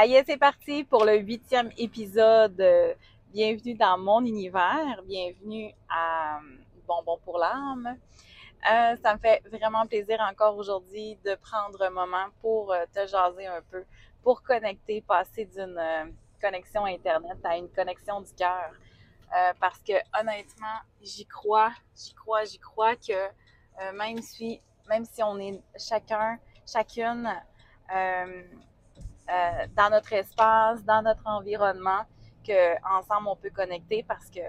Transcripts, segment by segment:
Ça y est, c'est parti pour le huitième épisode. Bienvenue dans mon univers. Bienvenue à Bonbon pour l'âme. Euh, ça me fait vraiment plaisir encore aujourd'hui de prendre un moment pour euh, te jaser un peu, pour connecter, passer d'une euh, connexion Internet à une connexion du cœur. parce que honnêtement, j'y crois, j'y crois, j'y crois que même si, même si on est chacun, chacune euh, dans notre espace, dans notre environnement, qu'ensemble on peut connecter parce que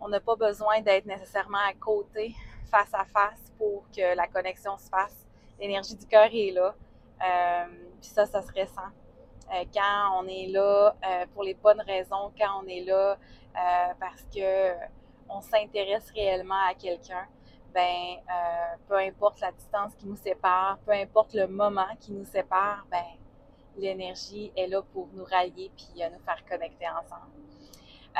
on n'a pas besoin d'être nécessairement à côté, face à face, pour que la connexion se fasse. L'énergie du cœur est là. Euh, puis ça, ça se ressent. Euh, quand on est là pour les bonnes raisons, quand on est là parce que on s'intéresse réellement à quelqu'un, ben euh, peu importe la distance qui nous sépare, peu importe le moment qui nous sépare, ben l'énergie est là pour nous rallier puis euh, nous faire connecter ensemble.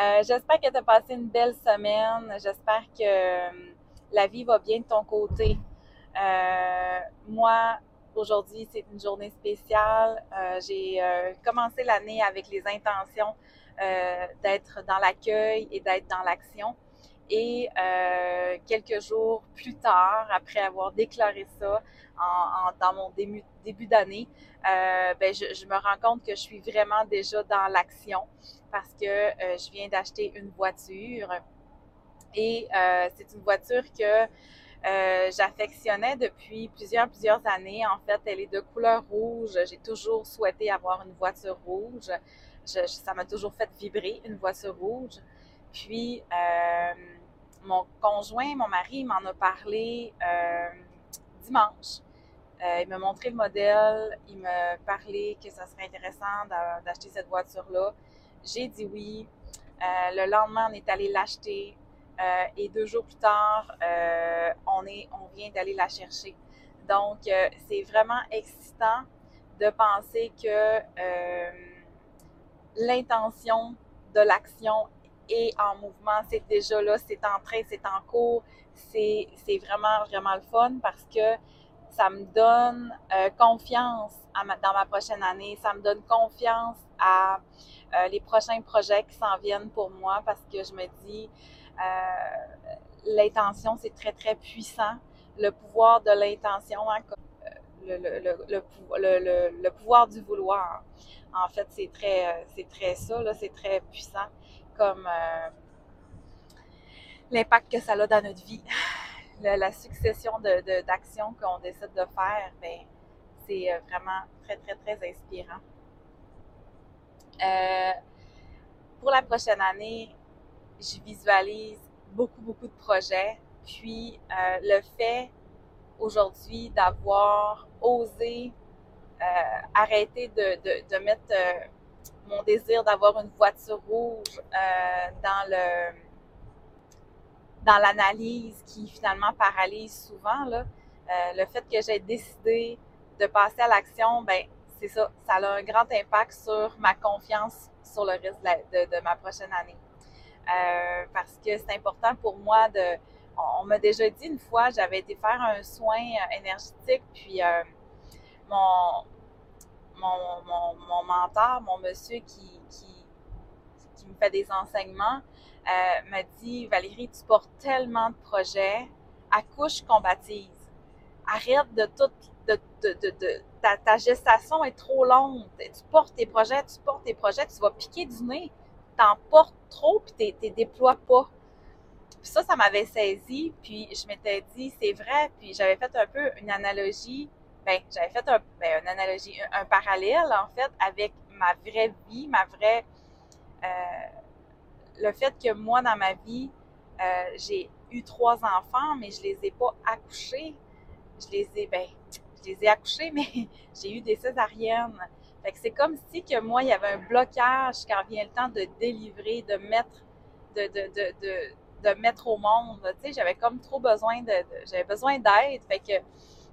Euh, j'espère que tu as passé une belle semaine. J'espère que la vie va bien de ton côté. moi, aujourd'hui, c'est une journée spéciale. J'ai commencé l'année avec les intentions d'être dans l'accueil et d'être dans l'action. Et euh, quelques jours plus tard, après avoir déclaré ça en, dans mon début, début d'année, euh, ben je, je, me rends compte que je suis vraiment déjà dans l'action parce que euh, je viens d'acheter une voiture et euh, c'est une voiture que euh, j'affectionnais depuis plusieurs, plusieurs années. En fait, elle est de couleur rouge. J'ai toujours souhaité avoir une voiture rouge. Je, ça m'a toujours fait vibrer, une voiture rouge. Puis, euh, mon conjoint, mon mari, m'en a parlé euh, dimanche. Euh, il m'a montré le modèle, il m'a parlé que ça serait intéressant d'acheter cette voiture-là. J'ai dit oui. le lendemain, on est allé l'acheter. et deux jours plus tard, on, est, on vient d'aller la chercher. Donc, c'est vraiment excitant de penser que l'intention de l'action est en mouvement, c'est déjà là, c'est en train, c'est en cours. C'est, vraiment, vraiment le fun parce que ça me donne euh, confiance dans ma prochaine année, ça me donne confiance à euh, les prochains projets qui s'en viennent pour moi parce que je me dis, euh, l'intention, c'est très, très puissant. Le pouvoir de l'intention, hein, le, le, le, le, pouvoir du vouloir. En fait, c'est très, c'est très ça, là, c'est très puissant comme euh, l'impact que ça a dans notre vie. La, succession d'actions de, qu'on décide de faire, ben, c'est euh, vraiment très, très, très inspirant. Euh, pour la prochaine année, je visualise beaucoup, beaucoup de projets. Puis le fait aujourd'hui d'avoir osé arrêter de, de mettre mon désir d'avoir une voiture rouge euh, dans le dans l'analyse qui finalement paralyse souvent là, euh, le fait que j'ai décidé de passer à l'action, ben c'est ça, ça a un grand impact sur ma confiance sur le reste de, ma prochaine année. Euh, parce que c'est important pour moi de. On, m'a déjà dit une fois, j'avais été faire un soin énergétique, puis mon, mon, mon, mentor, mon monsieur qui, qui, qui, me fait des enseignements, euh, m'a dit Valérie, tu portes tellement de projets, accouche, combattise. Arrête de tout. De, de, de, ta, ta, gestation est trop longue. Tu portes tes projets, tu portes tes projets, tu vas piquer du nez. T'en portes trop, puis tu déploies pas. Puis ça, ça m'avait saisi, puis je m'étais dit, c'est vrai, puis j'avais fait un peu une analogie ben, j'avais fait un, ben, une analogie, un, parallèle, en fait, avec ma vraie vie, ma vraie. Euh, le fait que moi, dans ma vie, euh, j'ai eu trois enfants, mais je les ai pas accouchés. Je les ai, ben, je les ai accouchés, mais j'ai eu des césariennes. Fait que c'est comme si que moi, il y avait un blocage quand vient le temps de délivrer, de mettre, de, de, de, de, de mettre au monde. Tu sais, j'avais comme trop besoin de, j'avais besoin d'aide. Fait que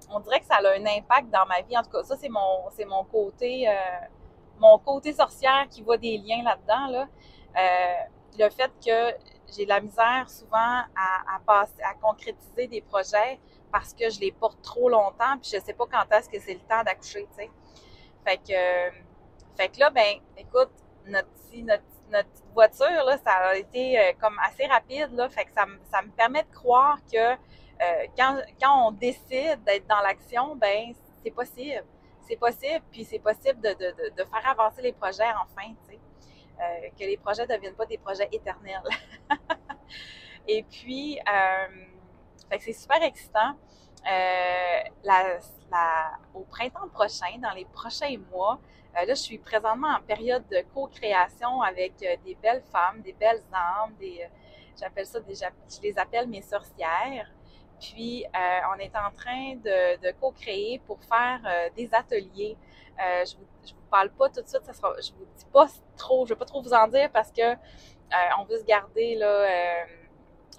on dirait que ça a un impact dans ma vie. En tout cas, ça, c'est mon, côté, euh, mon côté sorcière qui voit des liens là-dedans, là. Euh, le fait que j'ai de la misère souvent à, concrétiser des projets parce que je les porte trop longtemps, puis je sais pas quand est-ce que c'est le temps d'accoucher, tu. Fait que, fait que là, ben, écoute, notre, notre, notre voiture, là, ça a été euh, comme assez rapide, là, fait que ça me permet de croire que euh, quand, on décide d'être dans l'action, ben, c'est possible. C'est possible, puis c'est possible de, faire avancer les projets enfin, tu sais. Euh, que les projets ne deviennent pas des projets éternels. Et puis, euh, c'est super excitant. Euh, au printemps prochain, dans les prochains mois, là, je suis présentement en période de co-création avec des belles femmes, des belles âmes, des, j'appelle ça des, je les appelle mes sorcières. Puis, on est en train de, co-créer pour faire des ateliers. je vous vous parle pas tout de suite, ça sera, je vous dis pas trop, je vais pas trop vous en dire parce que euh, on veut se garder là, euh,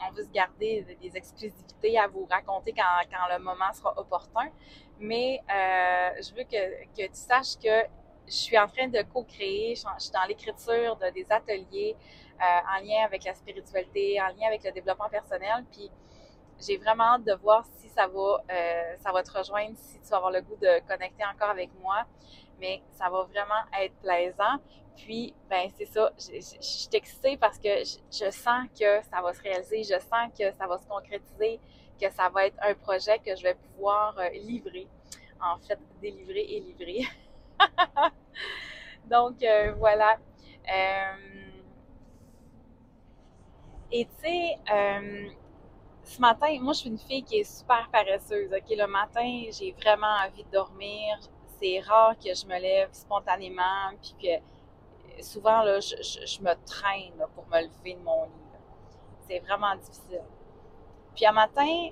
on veut se garder des exclusivités à vous raconter quand, le moment sera opportun. Mais euh, je veux que, que tu saches que je suis en train de co-créer, je suis dans l'écriture de des ateliers en lien avec la spiritualité, en lien avec le développement personnel, puis j'ai vraiment hâte de voir si ça va, ça va te rejoindre, si tu vas avoir le goût de connecter encore avec moi mais ça va vraiment être plaisant. Puis, ben c'est ça, je, suis excitée parce que je, sens que ça va se réaliser, je sens que ça va se concrétiser, que ça va être un projet que je vais pouvoir euh, livrer. En fait, délivrer et livrer. Donc, euh, voilà. Euh, et tu sais, ce matin, moi, je suis une fille qui est super paresseuse. Le matin, j'ai vraiment envie de dormir c'est rare que je me lève spontanément, puis que souvent, là, je, me traîne pour me lever de mon lit. C'est vraiment difficile. Puis un matin,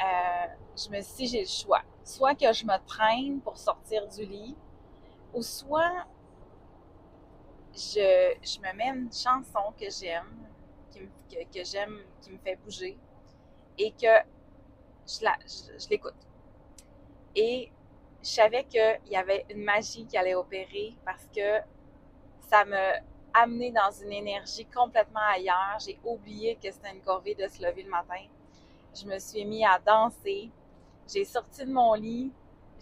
euh, je me suis j'ai le choix. Soit que je me traîne pour sortir du lit, ou soit je, je me mets une chanson que j'aime, que j'aime, qui me fait bouger, et que je, la, je, l'écoute. Et je savais qu'il y avait une magie qui allait opérer parce que ça me amené dans une énergie complètement ailleurs. J'ai oublié que c'était une corvée de se lever le matin. Je me suis mis à danser. J'ai sorti de mon lit.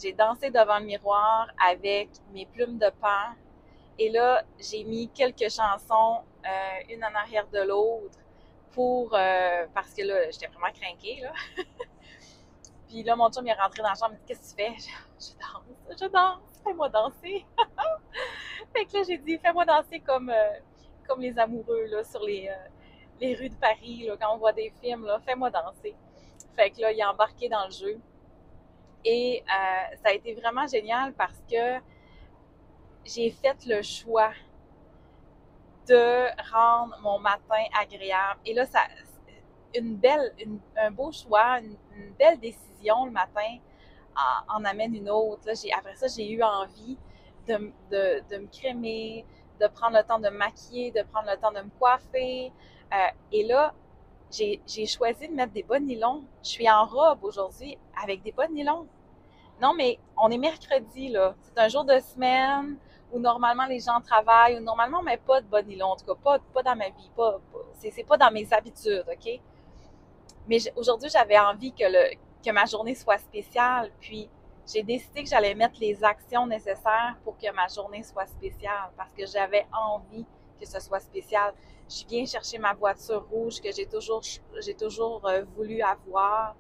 J'ai dansé devant le miroir avec mes plumes de pain. Et là, j'ai mis quelques chansons, euh, une en arrière de l'autre, euh, parce que là, j'étais vraiment craquée, là. Puis là, mon chum il rentré dans la chambre, il dit Qu'est-ce que tu fais? Je, danse, je danse, fais-moi danser. fait que là, j'ai dit Fais-moi danser comme, euh, comme les amoureux là, sur les, euh, les rues de Paris, là, quand on voit des films, là, fais-moi danser. Fait que là, il est embarqué dans le jeu. Et ça a été vraiment génial parce que j'ai fait le choix de rendre mon matin agréable. Et là, ça, une belle, un beau choix, une, belle décision le matin en, amène une autre. Là, après ça, j'ai eu envie de, de, de, me crémer, de prendre le temps de me maquiller, de prendre le temps de me coiffer. Euh, et là, j'ai choisi de mettre des bas nylons. Je suis en robe aujourd'hui avec des bas nylons. Non, mais on est mercredi, là. C'est un jour de semaine où normalement les gens travaillent, où normalement met pas de nylon, en tout cas pas, pas dans ma vie, pas, pas c'est pas dans mes habitudes, OK? Mais aujourd'hui, j'avais envie que, le, que ma journée soit spéciale. Puis, j'ai décidé que j'allais mettre les actions nécessaires pour que ma journée soit spéciale parce que j'avais envie que ce soit spécial. Je viens chercher ma voiture rouge que j'ai toujours, toujours euh, voulu avoir.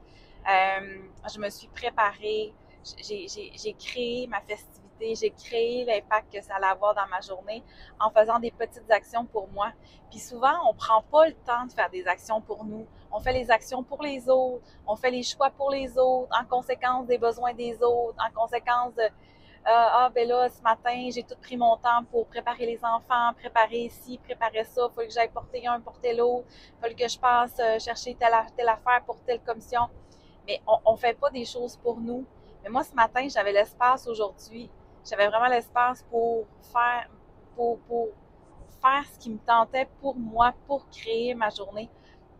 Euh, je me suis préparée. J'ai créé ma j'ai créé l'impact que ça allait avoir dans ma journée en faisant des petites actions pour moi. Puis souvent, on prend pas le temps de faire des actions pour nous. On fait les actions pour les autres, on fait les choix pour les autres, en conséquence des besoins des autres, en conséquence de, ah ben là, ce matin, j'ai tout pris mon temps pour préparer les enfants, préparer ici, préparer ça, il faut que j'aille porter un, porter l'autre, faut que je passe euh, chercher telle, telle affaire pour telle commission. Mais on ne fait pas des choses pour nous. Mais moi, ce matin, j'avais l'espace aujourd'hui. J'avais vraiment l'espace pour faire, pour, pour faire ce qui me tentait pour moi, pour créer ma journée.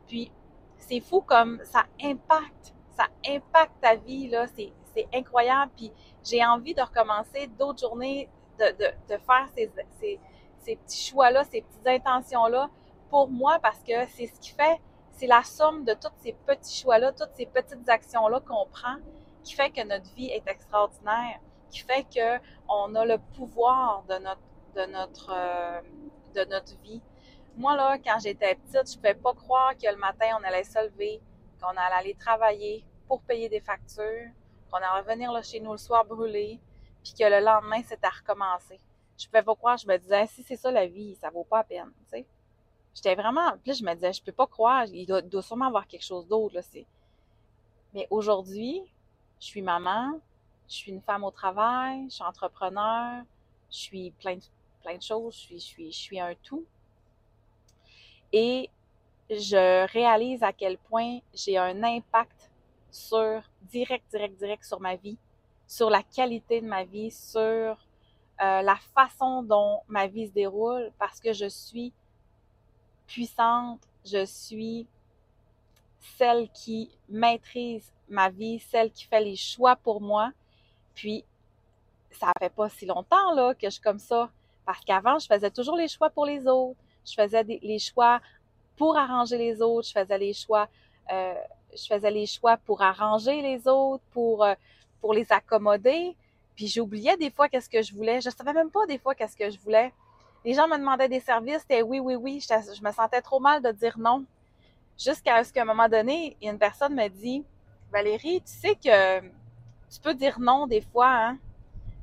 Puis, c'est fou comme ça impacte, ça impacte ta vie, là. C'est, incroyable. Puis, j'ai envie de recommencer d'autres journées, de, de, de faire ces, ces, ces petits choix-là, ces petites intentions-là pour moi parce que c'est ce qui fait, c'est la somme de tous ces petits choix-là, toutes ces petites actions-là qu'on prend qui fait que notre vie est extraordinaire, qui fait que on a le pouvoir de notre, de notre, euh, de notre vie. Moi, là, quand j'étais petite, je pouvais pas croire que le matin, on allait se lever, qu'on allait aller travailler pour payer des factures, qu'on allait revenir chez nous le soir brûlé, puis que le lendemain, c'était à recommencer. Je pouvais pas croire, je me disais, si c'est ça la vie, ça vaut pas la peine. J'étais vraiment, puis je me disais, je peux pas croire, il doit, doit sûrement avoir quelque chose d'autre, là. Mais aujourd'hui, je suis maman, je suis une femme au travail, je suis entrepreneur, je suis plein de, plein de choses, je suis, je, suis, un tout. Et je réalise à quel point j'ai un impact sur, direct, direct, direct sur ma vie, sur la qualité de ma vie, sur euh, la façon dont ma vie se déroule, parce que je suis puissante, je suis celle qui maîtrise ma vie, celle qui fait les choix pour moi. Puis, ça fait pas si longtemps là, que je suis comme ça. Parce qu'avant, je faisais toujours les choix pour les autres. Je faisais les choix pour arranger les autres. Je faisais les choix, euh, pour arranger les autres, pour, euh, pour les accommoder. Puis j'oubliais des fois qu'est-ce que je voulais. Je savais même pas des fois qu'est-ce que je voulais. Les gens me demandaient des services, c'était oui, oui, oui. Je, me sentais trop mal de dire non. Jusqu'à ce qu'à un moment donné, une personne me dit Valérie, tu sais que tu peux dire non des fois, hein?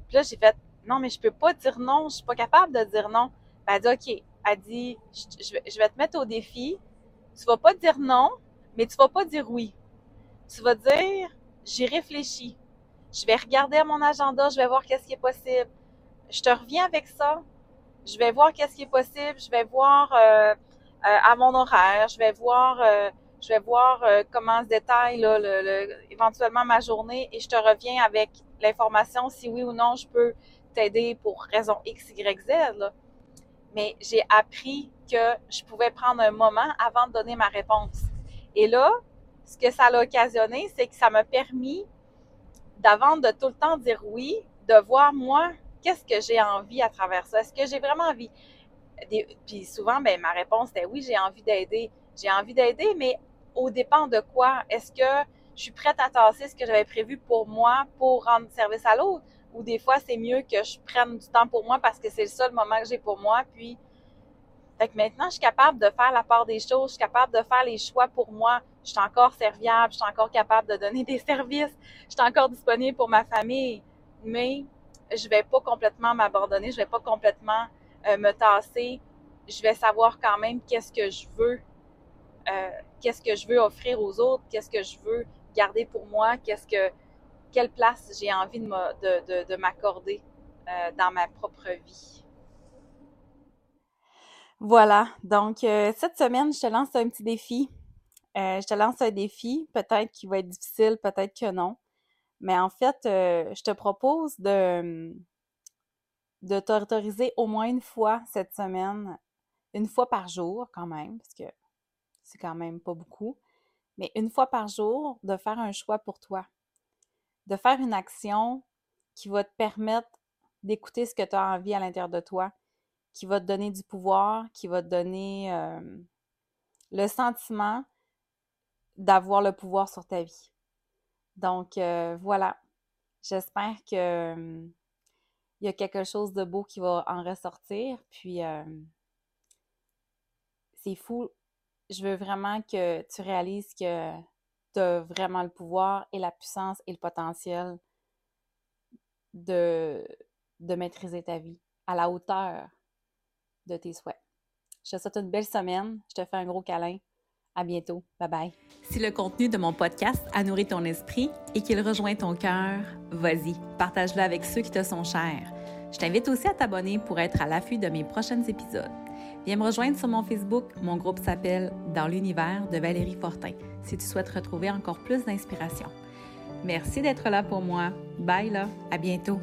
Puis là, j'ai fait, non, mais je peux pas dire non, je suis pas capable de dire non. Ben, elle dit, OK. Elle dit, je, vais, te mettre au défi. Tu vas pas dire non, mais tu vas pas dire oui. Tu vas dire, j'ai réfléchi. Je vais regarder à mon agenda, je vais voir qu'est-ce qui est possible. Je te reviens avec ça. Je vais voir qu'est-ce qui est possible. Je vais voir euh, euh, à mon horaire. Je vais voir euh, je vais voir euh, comment se détaille éventuellement ma journée et je te reviens avec l'information si oui ou non je peux t'aider pour raison X, Y, Z. Mais j'ai appris que je pouvais prendre un moment avant de donner ma réponse. Et là, ce que ça a occasionné, c'est que ça m'a permis, d'avant de tout le temps dire oui, de voir moi, qu'est-ce que j'ai envie à travers ça? Est-ce que j'ai vraiment envie? puis souvent, ben, ma réponse était oui, j'ai envie d'aider j'ai envie d'aider, mais au dépend de quoi? Est-ce que je suis prête à tasser ce que j'avais prévu pour moi pour rendre service à l'autre? Ou des fois, c'est mieux que je prenne du temps pour moi parce que c'est le seul moment que j'ai pour moi. Puis, fait que maintenant, je suis capable de faire la part des choses, je suis capable de faire les choix pour moi. Je suis encore serviable, je suis encore capable de donner des services, je suis encore disponible pour ma famille. Mais je vais pas complètement m'abandonner, je vais pas complètement euh, me tasser. Je vais savoir quand même qu'est-ce que je veux euh, qu'est-ce que je veux offrir aux autres, qu'est-ce que je veux garder pour moi, quelle place j'ai envie de, de, de, m'accorder euh, dans ma propre vie. Voilà, donc euh, cette semaine, je te lance un petit défi. je te lance un défi, peut-être qu'il va être difficile, peut-être que non. Mais en fait, je te propose de, de t'autoriser au moins une fois cette semaine, une fois par jour quand même, parce que c'est quand même pas beaucoup, mais une fois par jour, de faire un choix pour toi, de faire une action qui va te permettre d'écouter ce que tu as envie à l'intérieur de toi, qui va te donner du pouvoir, qui va te donner le sentiment d'avoir le pouvoir sur ta vie. Donc euh, voilà, j'espère que il y a quelque chose de beau qui va en ressortir. Puis c'est fou je veux vraiment que tu réalises que tu as vraiment le pouvoir et la puissance et le potentiel de, de maîtriser ta vie à la hauteur de tes souhaits. Je te souhaite une belle semaine. Je te fais un gros câlin. À bientôt. Bye bye. Si le contenu de mon podcast a nourri ton esprit et qu'il rejoint ton cœur, vas-y, partage-le avec ceux qui te sont chers. Je t'invite aussi à t'abonner pour être à l'affût de mes prochains épisodes. Viens me rejoindre sur mon Facebook. Mon groupe s'appelle Dans l'univers de Valérie Fortin si tu souhaites retrouver encore plus d'inspiration. Merci d'être là pour moi. Bye là, à bientôt.